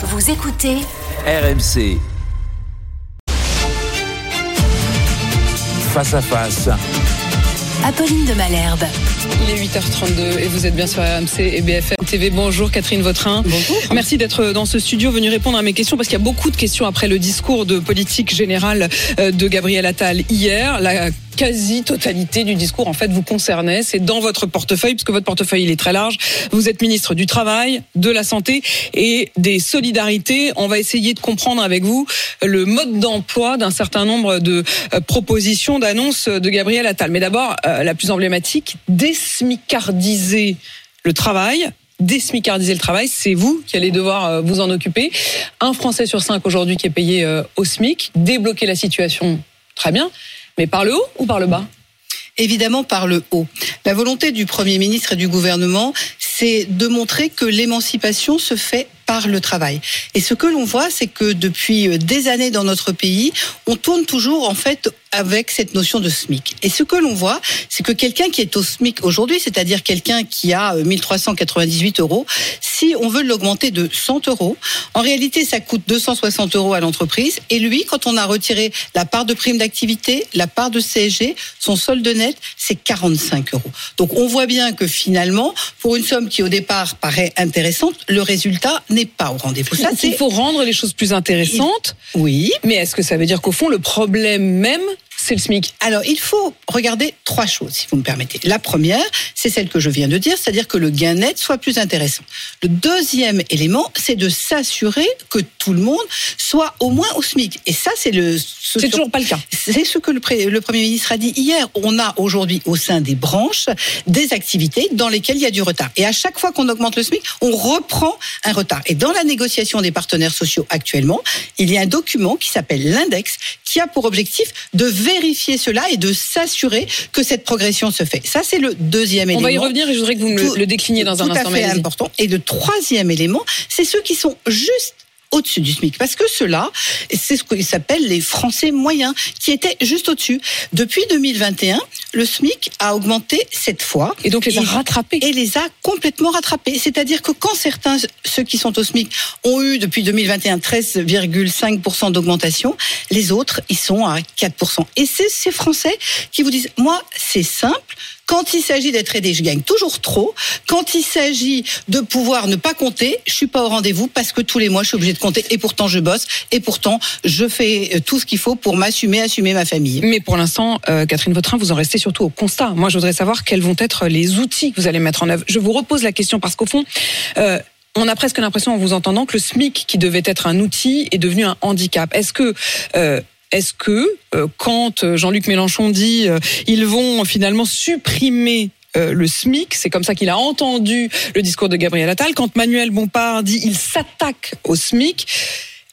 Vous écoutez RMC. Face à face. Apolline de Malherbe. Il est 8h32 et vous êtes bien sur RMC et BFM TV. Bonjour Catherine Vautrin. Bonjour. Merci d'être dans ce studio, venu répondre à mes questions parce qu'il y a beaucoup de questions après le discours de politique générale euh, de Gabriel Attal hier. La quasi-totalité du discours en fait vous concernait. C'est dans votre portefeuille, puisque votre portefeuille il est très large. Vous êtes ministre du Travail, de la Santé et des Solidarités. On va essayer de comprendre avec vous le mode d'emploi d'un certain nombre de euh, propositions, d'annonces de Gabriel Attal. Mais d'abord, euh, la plus emblématique, désmicardiser le travail désmicardiser le travail, c'est vous qui allez devoir euh, vous en occuper. Un Français sur cinq aujourd'hui qui est payé au SMIC, débloquer la situation, très bien. Mais par le haut ou par le bas? Évidemment par le haut. La volonté du Premier ministre et du gouvernement, c'est de montrer que l'émancipation se fait par le travail. Et ce que l'on voit, c'est que depuis des années dans notre pays, on tourne toujours en fait avec cette notion de SMIC. Et ce que l'on voit, c'est que quelqu'un qui est au SMIC aujourd'hui, c'est-à-dire quelqu'un qui a 1398 euros, si on veut l'augmenter de 100 euros, en réalité, ça coûte 260 euros à l'entreprise. Et lui, quand on a retiré la part de prime d'activité, la part de CSG, son solde net, c'est 45 euros. Donc on voit bien que finalement, pour une somme qui au départ paraît intéressante, le résultat n'est pas au rendez-vous. Ça, il faut rendre les choses plus intéressantes. Oui. Mais est-ce que ça veut dire qu'au fond, le problème même, c'est le SMIC Alors, il faut regarder trois choses, si vous me permettez. La première, c'est celle que je viens de dire, c'est-à-dire que le gain net soit plus intéressant. Le deuxième élément, c'est de s'assurer que tout le monde soit au moins au SMIC. Et ça, c'est le... C'est toujours pas le cas. C'est ce que le, le, Premier ministre a dit hier. On a aujourd'hui au sein des branches des activités dans lesquelles il y a du retard. Et à chaque fois qu'on augmente le SMIC, on reprend un retard. Et dans la négociation des partenaires sociaux actuellement, il y a un document qui s'appelle l'index, qui a pour objectif de vérifier cela et de s'assurer que cette progression se fait. Ça, c'est le deuxième élément. On va y revenir et je voudrais que vous me le, décliniez dans un instant. Tout à fait important. Et le troisième élément, c'est ceux qui sont juste au-dessus du SMIC. Parce que cela, c'est ce qu'ils s'appellent les Français moyens, qui étaient juste au-dessus. Depuis 2021, le SMIC a augmenté cette fois. Et donc les a rattrapés. Et les a complètement rattrapés. C'est-à-dire que quand certains, ceux qui sont au SMIC, ont eu depuis 2021 13,5% d'augmentation, les autres, ils sont à 4%. Et c'est ces Français qui vous disent, moi, c'est simple, quand il s'agit d'être aidé, je gagne toujours trop. Quand il s'agit de pouvoir ne pas compter, je suis pas au rendez-vous parce que tous les mois, je suis obligé de compter et pourtant je bosse et pourtant je fais euh, tout ce qu'il faut pour m'assumer, assumer ma famille. Mais pour l'instant, euh, Catherine Vautrin, vous en restez surtout au constat. Moi, je voudrais savoir quels vont être les outils que vous allez mettre en œuvre. Je vous repose la question parce qu'au fond, euh, on a presque l'impression en vous entendant que le SMIC, qui devait être un outil, est devenu un handicap. Est-ce que est-ce que euh, quand euh, Jean-Luc Mélenchon dit euh, ils vont finalement supprimer le SMIC, c'est comme ça qu'il a entendu le discours de Gabriel Attal. Quand Manuel Bompard dit il s'attaque au SMIC,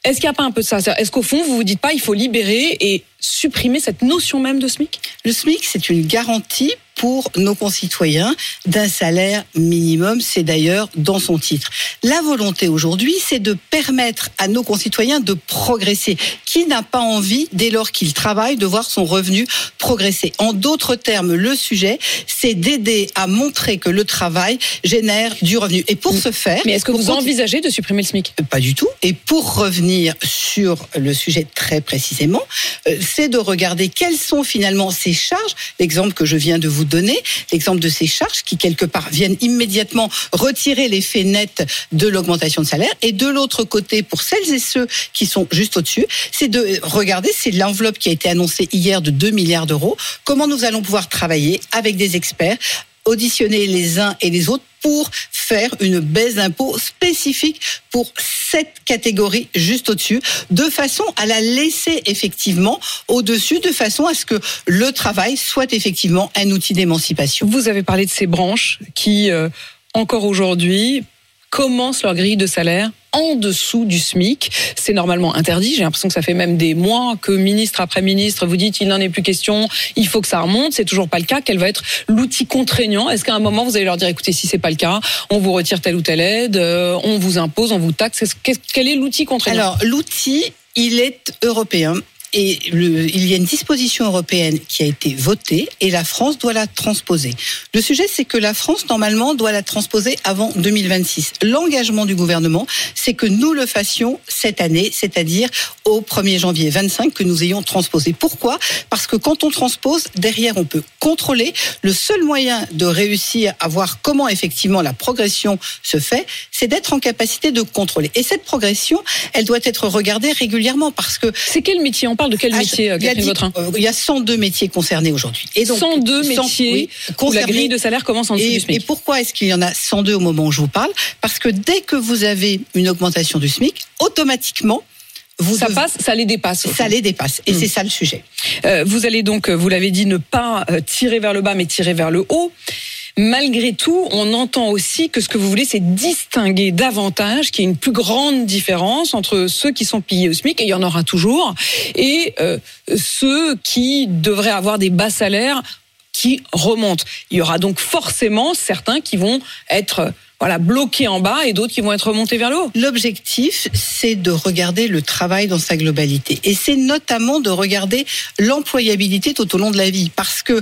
est-ce qu'il n'y a pas un peu de ça? Est-ce qu'au fond, vous vous dites pas il faut libérer et supprimer cette notion même de SMIC? Le SMIC, c'est une garantie pour nos concitoyens d'un salaire minimum. C'est d'ailleurs dans son titre. La volonté aujourd'hui, c'est de permettre à nos concitoyens de progresser. Qui n'a pas envie, dès lors qu'il travaille, de voir son revenu progresser? En d'autres termes, le sujet, c'est d'aider à montrer que le travail génère du revenu. Et pour ce faire... Mais est-ce que vous envisagez de supprimer le SMIC? Pas du tout. Et pour revenir sur le sujet très précisément, euh, c'est de regarder quelles sont finalement ces charges. L'exemple que je viens de vous donner, l'exemple de ces charges qui quelque part viennent immédiatement retirer l'effet net de l'augmentation de salaire. Et de l'autre côté, pour celles et ceux qui sont juste au-dessus, c'est de regarder, c'est l'enveloppe qui a été annoncée hier de 2 milliards d'euros, comment nous allons pouvoir travailler avec des experts auditionner les uns et les autres pour faire une baisse d'impôt spécifique pour cette catégorie juste au-dessus, de façon à la laisser effectivement au-dessus, de façon à ce que le travail soit effectivement un outil d'émancipation. Vous avez parlé de ces branches qui, euh, encore aujourd'hui, commencent leur grille de salaire en dessous du SMIC. C'est normalement interdit. J'ai l'impression que ça fait même des mois que ministre après ministre vous dites il n'en est plus question, il faut que ça remonte. C'est toujours pas le cas. Quel va être l'outil contraignant? Est-ce qu'à un moment vous allez leur dire écoutez si c'est pas le cas, on vous retire telle ou telle aide, euh, on vous impose, on vous taxe. Quel est l'outil contraignant? Alors l'outil il est européen et il y a une disposition européenne qui a été votée et la France doit la transposer. Le sujet, c'est que la France, normalement, doit la transposer avant 2026. L'engagement du gouvernement, c'est que nous le fassions cette année, c'est-à-dire au 1er janvier 25, que nous ayons transposé. Pourquoi? Parce que quand on transpose, derrière, on peut contrôler. Le seul moyen de réussir à voir comment effectivement la progression se fait, c'est d'être en capacité de contrôler. Et cette progression, elle doit être regardée régulièrement parce que... C'est quel métier? On parle de quel Ah, métier, euh, il y a Catherine Vautrin euh, Il y a 102 métiers concernés aujourd'hui. Et donc, 102 100 métiers oui, où la concernés. grille de salaire commence en dessous Et, du et SMIC. pourquoi est-ce qu'il y en a 102 au moment où je vous parle? Parce que dès que vous avez une augmentation du SMIC, automatiquement, vous Ça devez- passe, ça les dépasse. ça les dépasse. Et Mm. c'est ça le sujet. Euh, vous allez donc, euh, vous l'avez dit, ne pas euh, tirer vers le bas, mais tirer vers le haut. Malgré tout, on entend aussi que ce que vous voulez, c'est distinguer davantage, qu'il y ait une plus grande différence entre ceux qui sont pillés au SMIC, et il y en aura toujours, et euh, ceux qui devraient avoir des bas salaires qui remontent. Il y aura donc forcément certains qui vont être voilà bloqués en bas et d'autres qui vont être remontés vers le haut. L'objectif, c'est de regarder le travail dans sa globalité. Et c'est notamment de regarder l'employabilité tout au long de la vie. Parce que,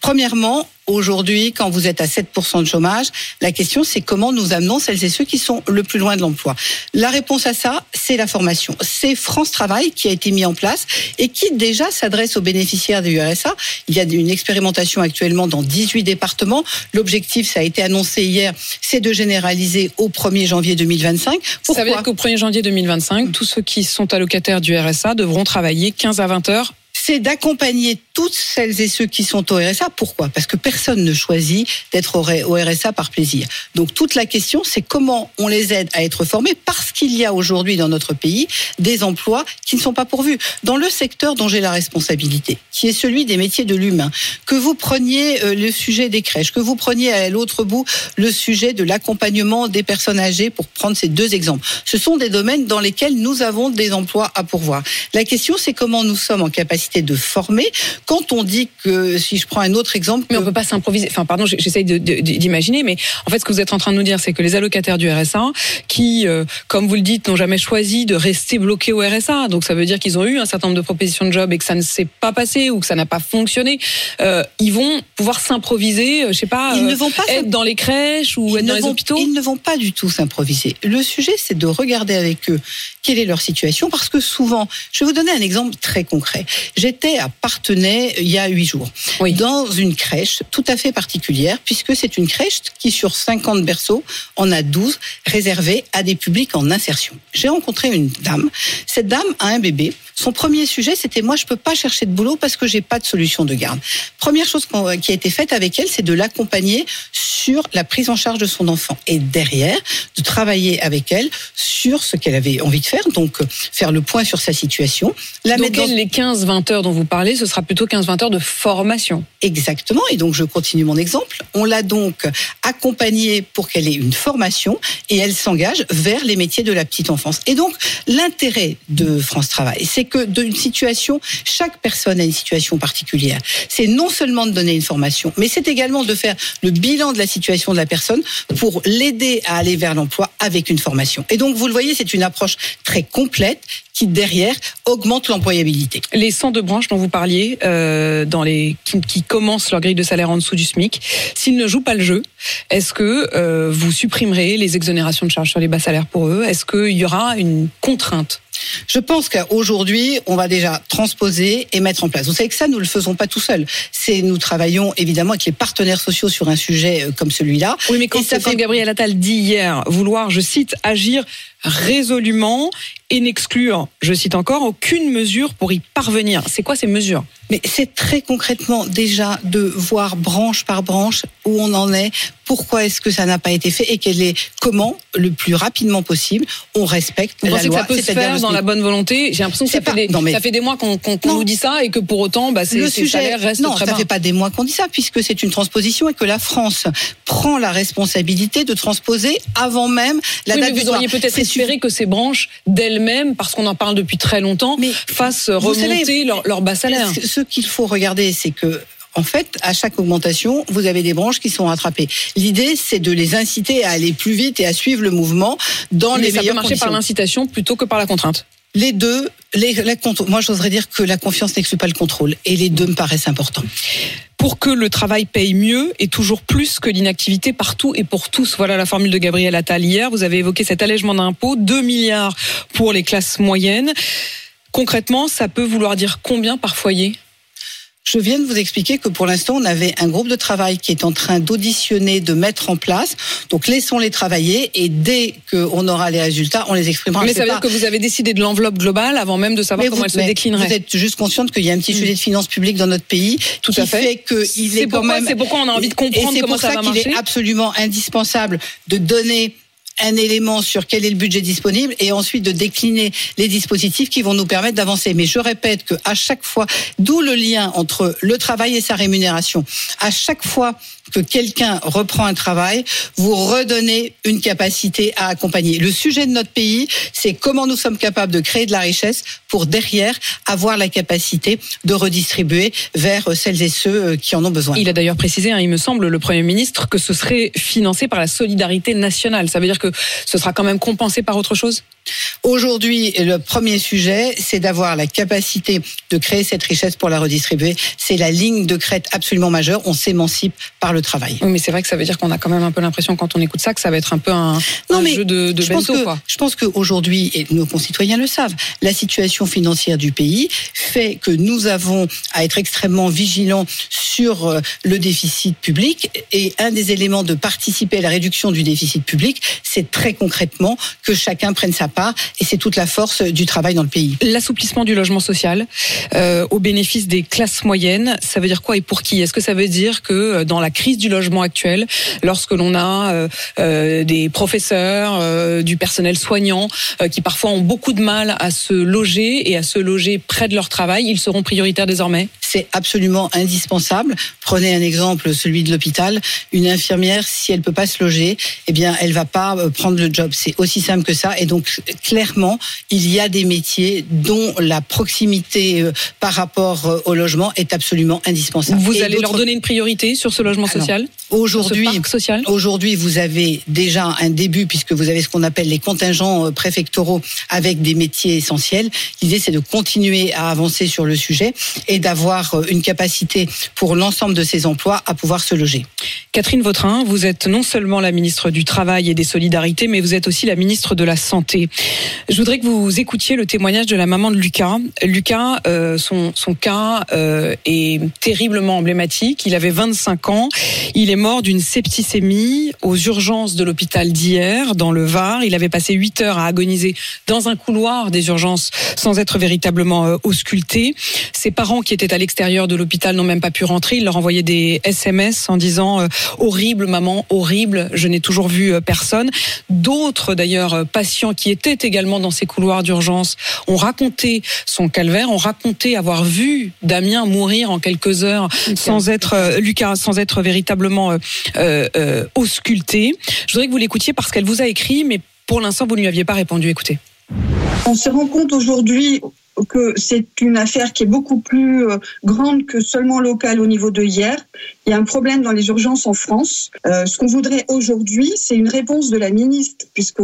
premièrement, aujourd'hui, quand vous êtes à 7% de chômage, la question, c'est comment nous amenons celles et ceux qui sont le plus loin de l'emploi. La réponse à ça, c'est la formation. C'est France Travail qui a été mis en place et qui déjà s'adresse aux bénéficiaires du RSA. Il y a une expérimentation actuellement dans 18 départements. L'objectif, ça a été annoncé hier, c'est de généraliser au 1er janvier 2025. Pourquoi Ça veut dire qu'au 1er janvier 2025, tous ceux qui sont allocataires du RSA devront travailler 15 à 20 heures. C'est d'accompagner toutes celles et ceux qui sont au RSA. Pourquoi? Parce que personne ne choisit d'être au RSA par plaisir. Donc toute la question, c'est comment on les aide à être formés parce qu'il y a aujourd'hui dans notre pays des emplois qui ne sont pas pourvus. Dans le secteur dont j'ai la responsabilité, qui est celui des métiers de l'humain, que vous preniez euh, le sujet des crèches, que vous preniez à l'autre bout le sujet de l'accompagnement des personnes âgées, pour prendre ces deux exemples. Ce sont des domaines dans lesquels nous avons des emplois à pourvoir. La question, c'est comment nous sommes en capacité de former quand on dit que, si je prends un autre exemple, Mais on que- peut pas s'improviser. Enfin, pardon, j'essaye d'imaginer, mais en fait, ce que vous êtes en train de nous dire, c'est que les allocataires du RSA, qui, euh, comme vous le dites, n'ont jamais choisi de rester bloqués au RSA, donc ça veut dire qu'ils ont eu un certain nombre de propositions de job et que ça ne s'est pas passé ou que ça n'a pas fonctionné, euh, ils vont pouvoir s'improviser, euh, je sais pas, Ils euh, ne vont pas être dans les crèches ou Ils être ne dans les vont- hôpitaux. Ils ne vont pas du tout s'improviser. Le sujet, c'est de regarder avec eux quelle est leur situation, parce que souvent, je vais vous donner un exemple très concret. J'étais à Partenay il y a huit jours, Oui. dans une crèche tout à fait particulière, puisque c'est une crèche qui, sur 50 berceaux, en a 12 réservés à des publics en insertion. J'ai rencontré une dame. Cette dame a un bébé. Son premier sujet, c'était moi, je peux pas chercher de boulot parce que j'ai pas de solution de garde. Première chose qui a été faite avec elle, c'est de l'accompagner sur la prise en charge de son enfant et derrière de travailler avec elle sur ce qu'elle avait envie de faire, donc faire le point sur sa situation, la Donc, dans les 15-20 heures dont vous parlez, ce sera plutôt 15-20 heures de formation. Exactement. Et donc, je continue mon exemple. On l'a donc accompagnée pour qu'elle ait une formation et elle s'engage vers les métiers de la petite enfance. Et donc, l'intérêt de France Travail, c'est que d'une situation, chaque personne a une situation particulière. C'est non seulement de donner une formation, mais c'est également de faire le bilan de la situation de la personne pour l'aider à aller vers l'emploi avec une formation. Et donc, vous le voyez, c'est une approche très complète qui, derrière, augmente l'employabilité. Les 102 branches dont vous parliez, euh, dans les qui, qui commencent leur grille de salaire en dessous du SMIC, s'ils ne jouent pas le jeu, est-ce que euh, vous supprimerez les exonérations de charges sur les bas salaires pour eux? Est-ce qu'il y aura une contrainte Je pense qu'aujourd'hui, on va déjà transposer et mettre en place. Vous savez que ça, nous le faisons pas tout seul. C'est nous travaillons évidemment avec les partenaires sociaux sur un sujet euh, comme celui-là. Oui, mais quand, Et ça quand fait- Gabriel Attal dit hier vouloir, je cite, agir résolument et n'exclure, je cite encore, aucune mesure pour y parvenir. C'est quoi ces mesures? Mais c'est très concrètement déjà de voir branche par branche où on en est, pourquoi est-ce que ça n'a pas été fait et quel est comment le plus rapidement possible on respecte Vous la pensez loi. que ça peut se faire dans la bonne volonté? J'ai l'impression que ça fait, des, non, mais- ça fait des mois qu'on nous dit ça et que pour autant, bah, le sujet, restent non, très ça bas. fait pas des mois qu'on dit ça, puisque c'est une transposition et que la France prend la responsabilité de transposer avant même la oui, date mais vous auriez peut-être Espéré que ces branches d'elles-mêmes, parce qu'on en parle depuis très longtemps, Mais fassent remonter savez, leur, leur bas salaire. Ce qu'il faut regarder, c'est que en fait, à chaque augmentation, vous avez des branches qui sont rattrapées. L'idée, c'est de les inciter à aller plus vite et à suivre le mouvement dans Mais les ça peut marcher conditions. par l'incitation plutôt que par la contrainte. Les deux, moi j'oserais dire que la confiance n'exclut pas le contrôle et les deux me paraissent importants pour que le travail paye mieux et toujours plus que l'inactivité partout et pour tous. Voilà la formule de Gabriel Attal hier. Vous avez évoqué cet allègement d'impôts, 2 milliards pour les classes moyennes. Concrètement, ça peut vouloir dire combien par foyer? Je viens de vous expliquer que pour l'instant, on avait un groupe de travail qui est en train d'auditionner, de mettre en place. Donc, laissons-les travailler et dès qu'on aura les résultats, on les exprimera. Mais ça veut dire que vous avez décidé de l'enveloppe globale avant même de savoir comment elle se déclinerait. Vous êtes juste consciente qu'il y a un petit mm. sujet de finances publiques dans notre pays Tout à fait. est, quand même. C'est pourquoi on a envie de comprendre comment ça, va marcher. C'est pour ça qu'il est absolument indispensable de donner un élément sur quel est le budget disponible et ensuite de décliner les dispositifs qui vont nous permettre d'avancer. Mais je répète que à chaque fois, d'où le lien entre le travail et sa rémunération. À chaque fois que quelqu'un reprend un travail, vous redonnez une capacité à accompagner. Le sujet de notre pays, c'est comment nous sommes capables de créer de la richesse pour derrière avoir la capacité de redistribuer vers celles et ceux euh, qui en ont besoin. Il a d'ailleurs précisé, hein, il me semble, le Premier ministre, que ce serait financé par la solidarité nationale. Ça veut dire que ce sera quand même compensé par autre chose? Aujourd'hui, le premier sujet, c'est d'avoir la capacité de créer cette richesse pour la redistribuer. C'est la ligne de crête absolument majeure. On s'émancipe par le travail. Oui, mais c'est vrai que ça veut dire qu'on a quand même un peu l'impression, quand on écoute ça, que ça va être un peu un, non, mais jeu de, de je pense que, Je pense qu'aujourd'hui, et nos concitoyens le savent, la situation financière du pays fait que nous avons à être extrêmement vigilants sur euh, le déficit public. Et un des éléments de participer à la réduction du déficit public, c'est très concrètement que chacun prenne sa part. Et c'est toute la force du travail dans le pays. L'assouplissement du logement social euh, au bénéfice des classes moyennes, ça veut dire quoi et pour qui? Est-ce que ça veut dire que euh, dans la crise du logement actuel, lorsque l'on a euh, euh des professeurs, euh, du personnel soignant qui parfois ont beaucoup de mal à se loger et à se loger près de leur travail, ils seront prioritaires désormais C'est absolument indispensable. Prenez un exemple, celui de l'hôpital. Une infirmière, si elle peut pas se loger, eh bien, elle va pas prendre le job. C'est aussi simple que ça. Et donc, clairement, il y a des métiers dont la proximité par rapport au logement est absolument indispensable. Vous allez leur donner une priorité sur ce logement social? Aujourd'hui, aujourd'hui, vous avez déjà un début puisque vous avez ce qu'on appelle les contingents euh, préfectoraux avec des métiers essentiels. L'idée, c'est de continuer à avancer sur le sujet et d'avoir euh, une capacité pour l'ensemble de ces emplois à pouvoir se loger. Catherine Vautrin, vous êtes non seulement la ministre du Travail et des Solidarités, mais vous êtes aussi la ministre de la Santé. Je voudrais que vous écoutiez le témoignage de la maman de Lucas. Lucas, euh, son, cas est terriblement emblématique. Il avait 25 ans. Il est mort d'une septicémie aux urgences de l'hôpital d'hier, dans le Var. Il avait passé 8 heures à agoniser dans un couloir des urgences sans être véritablement euh, ausculté. Ses parents qui étaient à l'extérieur de l'hôpital n'ont même pas pu rentrer. Il leur envoyait des SMS en disant euh, horrible maman, horrible, je n'ai toujours vu euh, personne. D'autres d'ailleurs patients qui étaient également dans ces couloirs d'urgence ont raconté son calvaire, ont raconté avoir vu Damien mourir en quelques heures sans être Lucas sans être véritablement euh, euh, euh, auscultée. Je voudrais que vous l'écoutiez parce qu'elle vous a écrit, mais pour l'instant, vous ne lui aviez pas répondu. Écoutez. On se rend compte aujourd'hui que c'est une affaire qui est beaucoup plus grande que seulement locale au niveau de hier. Il y a un problème dans les urgences en France. ce qu'on voudrait aujourd'hui, c'est une réponse de la ministre, puisque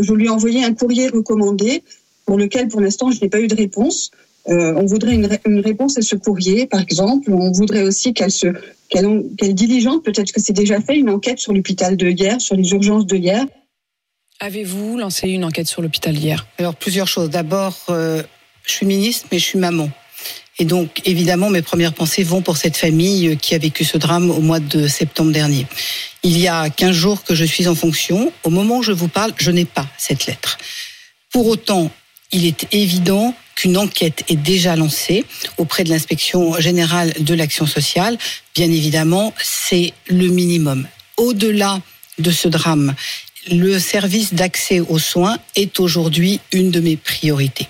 je lui ai envoyé un courrier recommandé pour lequel, pour l'instant, je n'ai pas eu de réponse. on voudrait une, une, réponse à ce courrier, par exemple. On voudrait aussi qu'elle se quelle, diligence, peut-être que c'est déjà fait, une enquête sur l'hôpital de hier, sur les urgences de hier. Avez-vous lancé une enquête sur l'hôpital hier Alors, plusieurs choses. D'abord, euh, je suis ministre, mais je suis maman. Et donc, évidemment, mes premières pensées vont pour cette famille qui a vécu ce drame au mois de septembre dernier. Il y a 15 jours que je suis en fonction. Au moment où je vous parle, je n'ai pas cette lettre. Pour autant, il est évident qu'une enquête est déjà lancée auprès de l'inspection générale de l'action sociale. Bien évidemment, c'est le minimum. Au-delà de ce drame, le service d'accès aux soins est aujourd'hui une de mes priorités.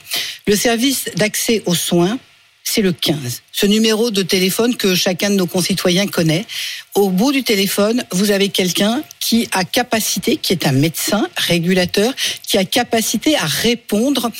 Le service d'accès aux soins, c'est le 15. Ce numéro de téléphone que chacun de nos concitoyens connaît. Au bout du téléphone, vous avez quelqu'un qui a capacité, qui est un médecin régulateur, qui a capacité à répondre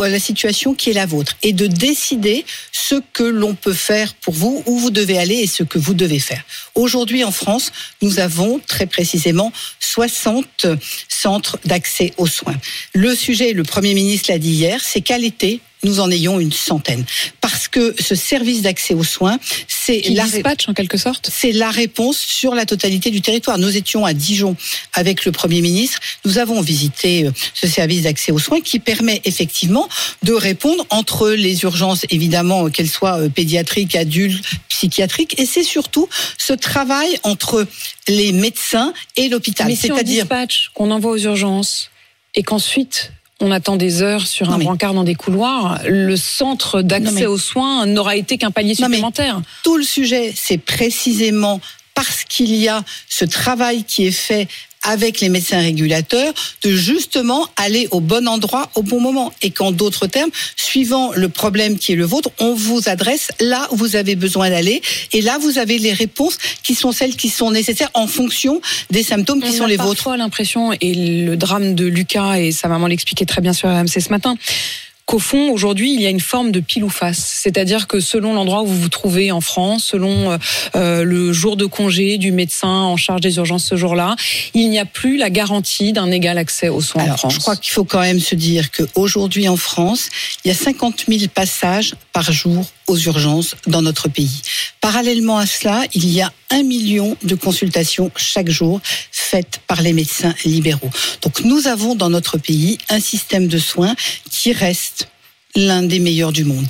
à la situation qui est la vôtre et de décider ce que l'on peut faire pour vous, où vous devez aller et ce que vous devez faire. Aujourd'hui en France, nous avons très précisément 60 centres d'accès aux soins. Le sujet, le Premier ministre l'a dit hier, c'est qu'à l'été, nous en ayons une centaine. Parce que ce service d'accès aux soins, c'est la dispatch en quelque sorte? C'est la réponse sur la totalité du territoire. Nous étions à Dijon avec le Premier ministre. Nous avons visité euh, ce service d'accès aux soins qui permet effectivement de répondre entre les urgences, évidemment, qu'elles soient euh, pédiatriques, adultes, psychiatriques, et c'est surtout ce travail entre les médecins et l'hôpital. C'est-à-dire qu'on envoie aux urgences et qu'ensuite on attend des heures sur un brancard dans des couloirs, le centre d'accès aux soins n'aura été qu'un palier supplémentaire. Tout le sujet, c'est précisément parce qu'il y a ce travail qui est fait avec les médecins régulateurs de justement aller au bon endroit au bon moment. Et qu'en d'autres termes, suivant le problème qui est le vôtre, on vous adresse là où vous avez besoin d'aller. Et là, vous avez les réponses qui sont celles qui sont nécessaires en fonction des symptômes qui sont les vôtres. On a l'impression, et le drame de Lucas, et sa maman l'expliquait très bien sur RMC ce matin, qu'au fond, aujourd'hui, il y a une forme de pile ou face. C'est-à-dire que selon l'endroit où vous vous trouvez en France, selon euh, euh, le jour de congé du médecin en charge des urgences ce jour-là, il n'y a plus la garantie d'un égal accès aux soins en France. Je crois qu'il faut quand même se dire qu'aujourd'hui en France, il y a 50 000 passages par jour aux urgences dans notre pays. Parallèlement à cela, il y a un million de consultations chaque jour faites par les médecins libéraux. Donc nous avons dans notre pays un système de soins qui reste l'un des meilleurs du monde.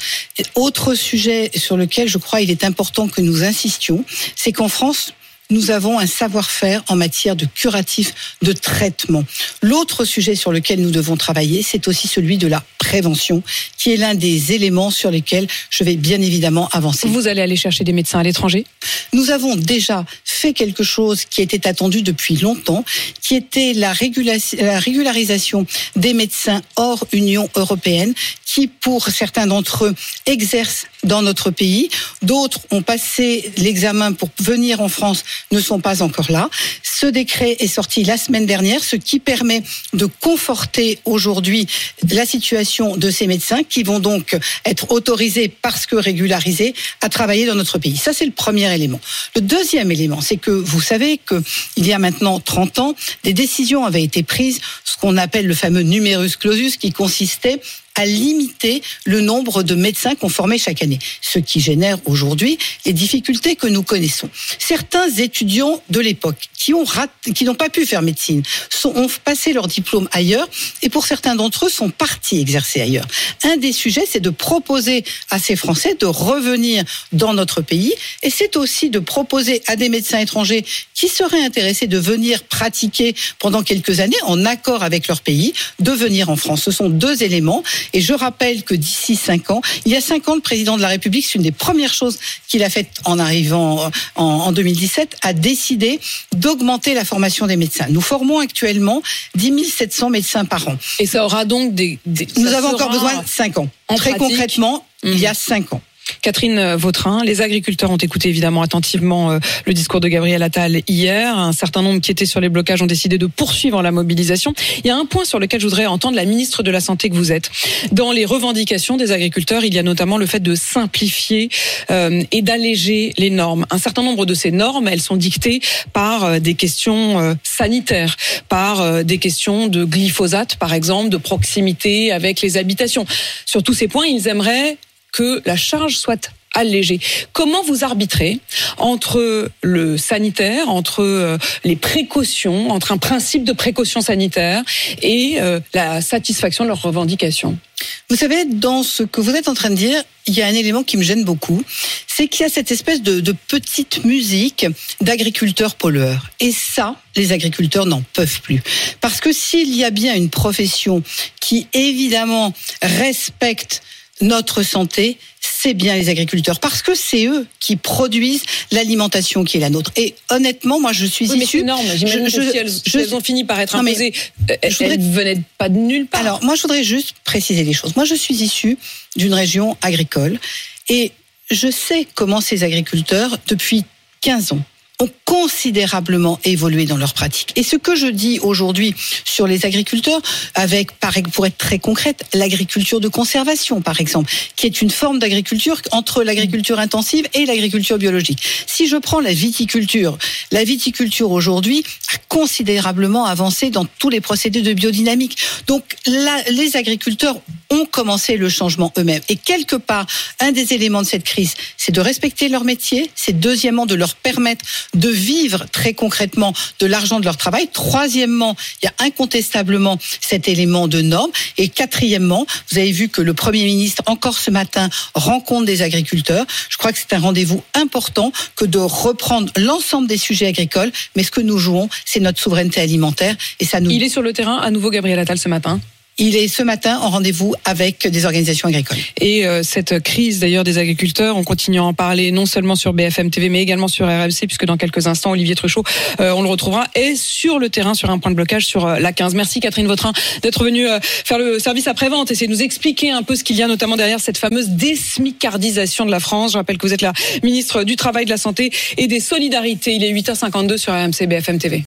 autre sujet sur lequel je crois il est important que nous insistions, c'est qu'en France, nous avons un savoir-faire en matière de curatif, de traitement. L'autre sujet sur lequel nous devons travailler, c'est aussi celui de la prévention, qui est l'un des éléments sur lesquels je vais bien évidemment avancer. Vous allez aller chercher des médecins à l'étranger? Nous avons déjà fait quelque chose qui était attendu depuis longtemps, qui était la, régularisation des médecins hors Union européenne, qui, pour certains d'entre eux, exercent dans notre pays. D'autres ont passé l'examen pour venir en France, ne sont pas encore là. Ce décret est sorti la semaine dernière, ce qui permet de conforter aujourd'hui la situation de ces médecins qui vont donc être autorisés parce que régularisés à travailler dans notre pays. Ça, c'est le premier élément. Le deuxième élément, c'est que vous savez qu'il y a maintenant 30 ans, des décisions avaient été prises, ce qu'on appelle le fameux numerus clausus, qui consistait à limiter le nombre de médecins qu'on formait chaque année, ce qui génère aujourd'hui les difficultés que nous connaissons. Certains étudiants de l'époque qui ont qui n'ont pas pu faire médecine, ont passé leur diplôme ailleurs et pour certains d'entre eux sont partis exercer ailleurs. Un des sujets, c'est de proposer à ces Français de revenir dans notre pays et c'est aussi de proposer à des médecins étrangers qui seraient intéressés de venir pratiquer pendant quelques années en accord avec leur pays, de venir en France. Ce sont deux éléments et je rappelle que d'ici cinq ans, il y a cinq ans, le président de la République, c'est une des premières choses qu'il a faites en arrivant en, 2017, a décidé d'augmenter la formation des médecins. Nous formons actuellement 10 700 médecins par an. Et ça aura donc des... Nous avons encore besoin de cinq ans. Très concrètement, il y a mhm. cinq ans. Catherine Vautrin, les agriculteurs ont écouté évidemment attentivement euh, le discours de Gabriel Attal hier. Un certain nombre qui étaient sur les blocages ont décidé de poursuivre la mobilisation. Il y a un point sur lequel je voudrais entendre la ministre de la Santé que vous êtes. Dans les revendications des agriculteurs, il y a notamment le fait de simplifier euh, et d'alléger les normes. Un certain nombre de ces normes, elles sont dictées par euh, des questions sanitaires, par des questions de glyphosate, par exemple, de proximité avec les habitations. Sur tous ces points, ils aimeraient que la charge soit allégée. Comment vous arbitrez entre le sanitaire, entre euh, les précautions, entre un principe de précaution sanitaire et euh, la satisfaction de leurs revendications? Vous savez, dans ce que vous êtes en train de dire, il y a un élément qui me gêne beaucoup, c'est qu'il y a cette espèce de, de petite musique d'agriculteurs pollueurs. Et ça, les agriculteurs n'en peuvent plus. Parce que s'il y a bien une profession qui, évidemment, respecte notre santé, c'est bien les agriculteurs, parce que c'est eux qui produisent l'alimentation qui est la nôtre. Et honnêtement, moi, je suis oui, issue. Mais J'imagine je, si, elles, je, elles, ont fini par être imposées, mais, elles, voudrais, elles venaient pas de nulle part. Alors, moi, je voudrais juste préciser les choses. Moi, je suis issue d'une région agricole et je sais comment ces agriculteurs, depuis 15 ans, ont considérablement évolué dans leur pratique. Et ce que je dis aujourd'hui sur les agriculteurs, avec, pour être très concrète, l'agriculture de conservation, par exemple, qui est une forme d'agriculture entre l'agriculture intensive et l'agriculture biologique. Si je prends la viticulture, la viticulture aujourd'hui a considérablement avancé dans tous les procédés de biodynamique. Donc les agriculteurs ont commencé le changement eux-mêmes. Et quelque part, un des éléments de cette crise, c'est de respecter leur métier, c'est deuxièmement de leur permettre de vivre très concrètement de l'argent de leur travail. Troisièmement, il y a incontestablement cet élément de normes. Et quatrièmement, vous avez vu que le Premier ministre, encore ce matin, rencontre des agriculteurs. Je crois que c'est un rendez-vous important que de reprendre l'ensemble des sujets agricoles. Mais ce que nous jouons, c'est notre souveraineté alimentaire. Et ça nous... Il est sur le terrain, à nouveau, Gabriel Attal, ce matin il est ce matin en rendez-vous avec des organisations agricoles. Et euh, cette crise d'ailleurs des agriculteurs, on continue à en parler non seulement sur BFM TV mais également sur RMC puisque dans quelques instants Olivier Truchot, euh, on le retrouvera, est sur le terrain sur un point de blocage sur euh, la 15. Merci Catherine Vautrin d'être venue faire le service après-vente et c'est nous expliquer un peu ce qu'il y a notamment derrière cette fameuse désmicardisation de la France. Je rappelle que vous êtes la ministre du Travail, de la Santé et des Solidarités. Il est 8h52 sur RMC BFM TV.